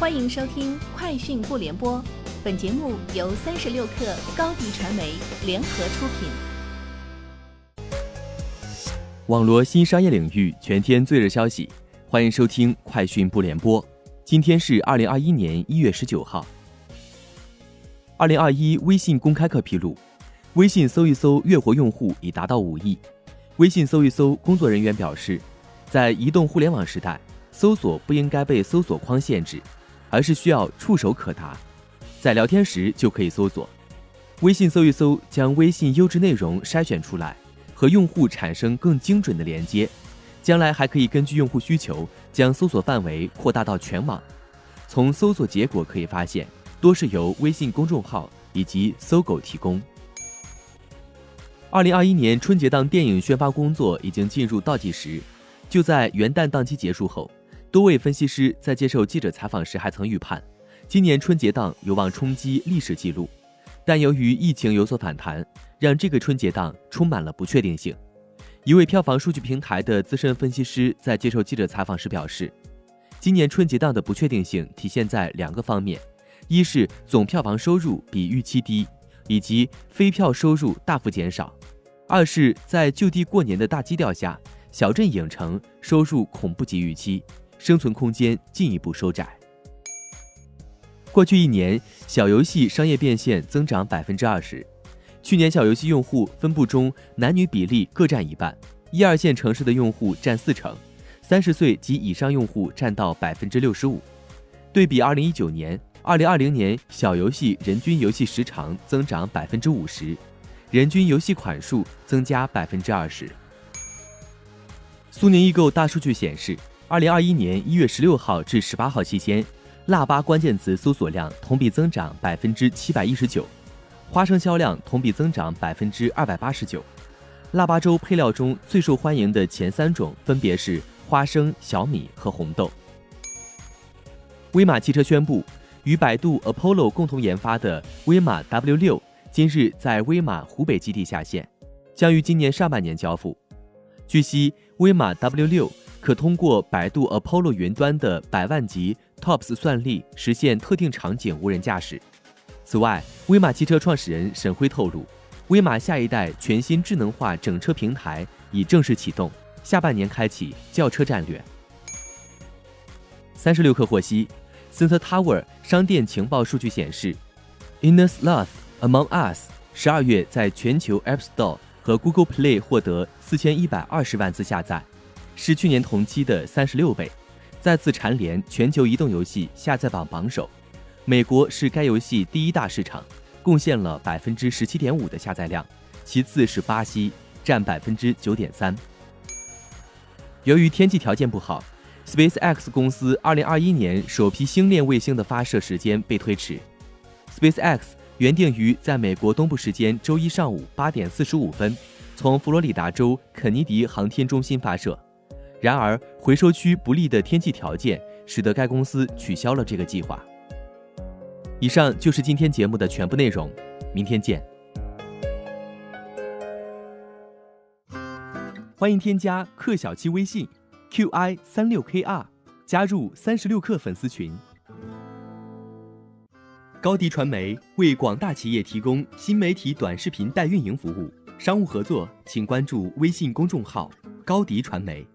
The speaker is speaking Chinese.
欢迎收听《快讯不联播》，本节目由三十六克高低传媒联合出品。网罗新商业领域全天最热消息，欢迎收听《快讯不联播》。今天是二零二一年一月十九号。二零二一微信公开课披露，微信搜一搜月活用户已达到五亿。微信搜一搜工作人员表示，在移动互联网时代，搜索不应该被搜索框限制。而是需要触手可达，在聊天时就可以搜索。微信搜一搜，将微信优质内容筛选出来，和用户产生更精准的连接。将来还可以根据用户需求，将搜索范围扩大到全网。从搜索结果可以发现，多是由微信公众号以及搜狗提供。二零二一年春节档电影宣发工作已经进入倒计时，就在元旦档期结束后。多位分析师在接受记者采访时还曾预判，今年春节档有望冲击历史记录，但由于疫情有所反弹，让这个春节档充满了不确定性。一位票房数据平台的资深分析师在接受记者采访时表示，今年春节档的不确定性体现在两个方面：一是总票房收入比预期低，以及非票收入大幅减少；二是，在就地过年的大基调下，小镇影城收入恐不及预期。生存空间进一步收窄。过去一年，小游戏商业变现增长百分之二十。去年小游戏用户分布中，男女比例各占一半，一二线城市的用户占四成，三十岁及以上用户占到百分之六十五。对比二零一九年、二零二零年，小游戏人均游戏时长增长百分之五十，人均游戏款数增加百分之二十。苏宁易购大数据显示。二零二一年一月十六号至十八号期间，腊八关键词搜索量同比增长百分之七百一十九，花生销量同比增长百分之二百八十九。腊八粥配料中最受欢迎的前三种分别是花生、小米和红豆。威马汽车宣布，与百度、Apollo 共同研发的威马 W 六今日在威马湖北基地下线，将于今年上半年交付。据悉，威马 W 六。可通过百度 Apollo 云端的百万级 TOPS 算力实现特定场景无人驾驶。此外，威马汽车创始人沈辉透露，威马下一代全新智能化整车平台已正式启动，下半年开启轿车战略。三十六氪获悉，Center Tower 商店情报数据显示，Inner Sloth Among Us 十二月在全球 App Store 和 Google Play 获得四千一百二十万次下载。是去年同期的三十六倍，再次蝉联全球移动游戏下载榜榜首。美国是该游戏第一大市场，贡献了百分之十七点五的下载量，其次是巴西，占百分之九点三。由于天气条件不好，SpaceX 公司二零二一年首批星链卫星的发射时间被推迟。SpaceX 原定于在美国东部时间周一上午八点四十五分，从佛罗里达州肯尼迪航天中心发射。然而，回收区不利的天气条件使得该公司取消了这个计划。以上就是今天节目的全部内容，明天见。欢迎添加克小七微信，qi 三六 kr，加入三十六氪粉丝群。高迪传媒为广大企业提供新媒体短视频代运营服务，商务合作请关注微信公众号高迪传媒。